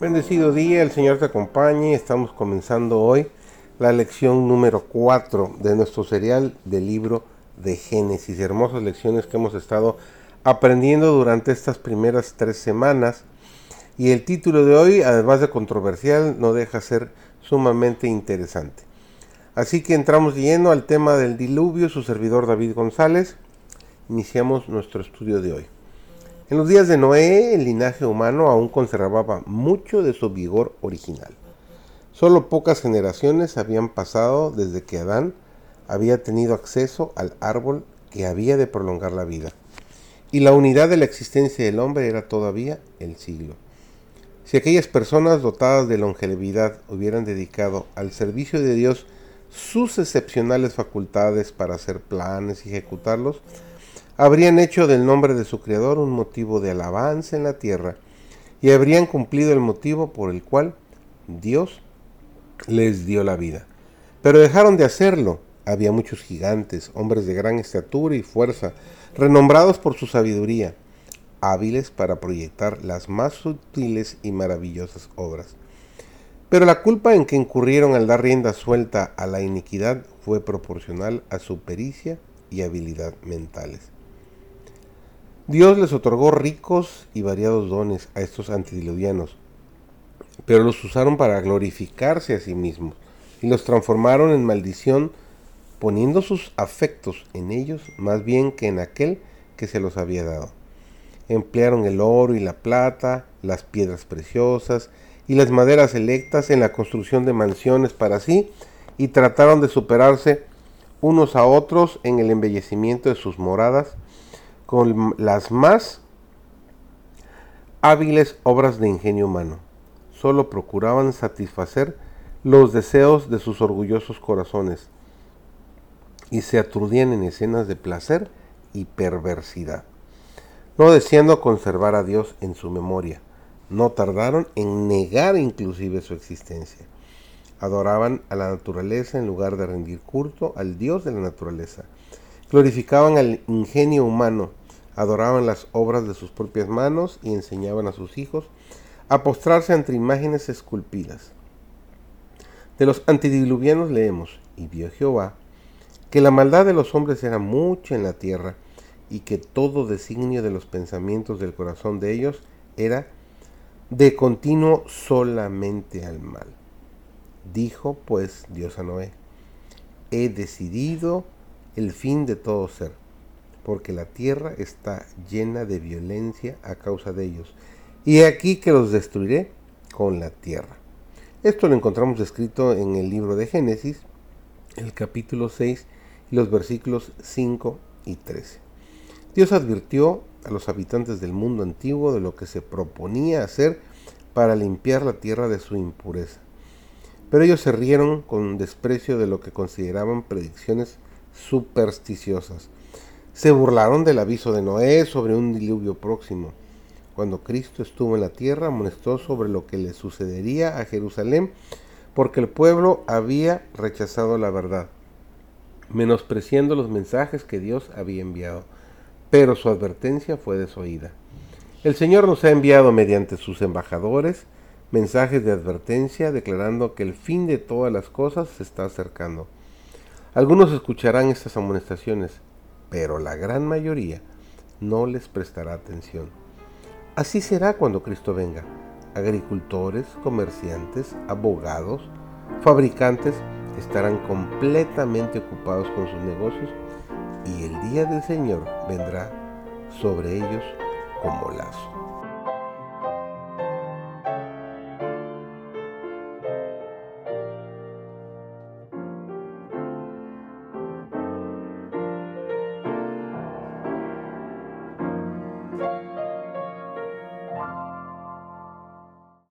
Bendecido día, el Señor te acompañe. Estamos comenzando hoy la lección número 4 de nuestro serial del libro de Génesis. Hermosas lecciones que hemos estado aprendiendo durante estas primeras tres semanas. Y el título de hoy, además de controversial, no deja ser sumamente interesante. Así que entramos lleno al tema del diluvio, su servidor David González. Iniciamos nuestro estudio de hoy. En los días de Noé, el linaje humano aún conservaba mucho de su vigor original. Solo pocas generaciones habían pasado desde que Adán había tenido acceso al árbol que había de prolongar la vida. Y la unidad de la existencia del hombre era todavía el siglo. Si aquellas personas dotadas de longevidad hubieran dedicado al servicio de Dios sus excepcionales facultades para hacer planes y ejecutarlos, habrían hecho del nombre de su Creador un motivo de alabanza en la tierra y habrían cumplido el motivo por el cual Dios les dio la vida. Pero dejaron de hacerlo. Había muchos gigantes, hombres de gran estatura y fuerza, renombrados por su sabiduría, hábiles para proyectar las más sutiles y maravillosas obras. Pero la culpa en que incurrieron al dar rienda suelta a la iniquidad fue proporcional a su pericia y habilidad mentales. Dios les otorgó ricos y variados dones a estos antediluvianos, pero los usaron para glorificarse a sí mismos y los transformaron en maldición, poniendo sus afectos en ellos más bien que en aquel que se los había dado. Emplearon el oro y la plata, las piedras preciosas y las maderas selectas en la construcción de mansiones para sí y trataron de superarse unos a otros en el embellecimiento de sus moradas con las más hábiles obras de ingenio humano. Solo procuraban satisfacer los deseos de sus orgullosos corazones y se aturdían en escenas de placer y perversidad, no deseando conservar a Dios en su memoria. No tardaron en negar inclusive su existencia. Adoraban a la naturaleza en lugar de rendir culto al Dios de la naturaleza. Glorificaban al ingenio humano adoraban las obras de sus propias manos y enseñaban a sus hijos a postrarse ante imágenes esculpidas. De los antediluvianos leemos, y vio Jehová, que la maldad de los hombres era mucha en la tierra, y que todo designio de los pensamientos del corazón de ellos era de continuo solamente al mal. Dijo pues Dios a Noé, he decidido el fin de todo ser porque la tierra está llena de violencia a causa de ellos. Y aquí que los destruiré con la tierra. Esto lo encontramos escrito en el libro de Génesis, el capítulo 6 y los versículos 5 y 13. Dios advirtió a los habitantes del mundo antiguo de lo que se proponía hacer para limpiar la tierra de su impureza. Pero ellos se rieron con desprecio de lo que consideraban predicciones supersticiosas se burlaron del aviso de Noé sobre un diluvio próximo. Cuando Cristo estuvo en la tierra, amonestó sobre lo que le sucedería a Jerusalén, porque el pueblo había rechazado la verdad, menospreciando los mensajes que Dios había enviado. Pero su advertencia fue desoída. El Señor nos ha enviado mediante sus embajadores mensajes de advertencia declarando que el fin de todas las cosas se está acercando. Algunos escucharán estas amonestaciones, pero la gran mayoría no les prestará atención. Así será cuando Cristo venga. Agricultores, comerciantes, abogados, fabricantes estarán completamente ocupados con sus negocios y el día del Señor vendrá sobre ellos como lazo.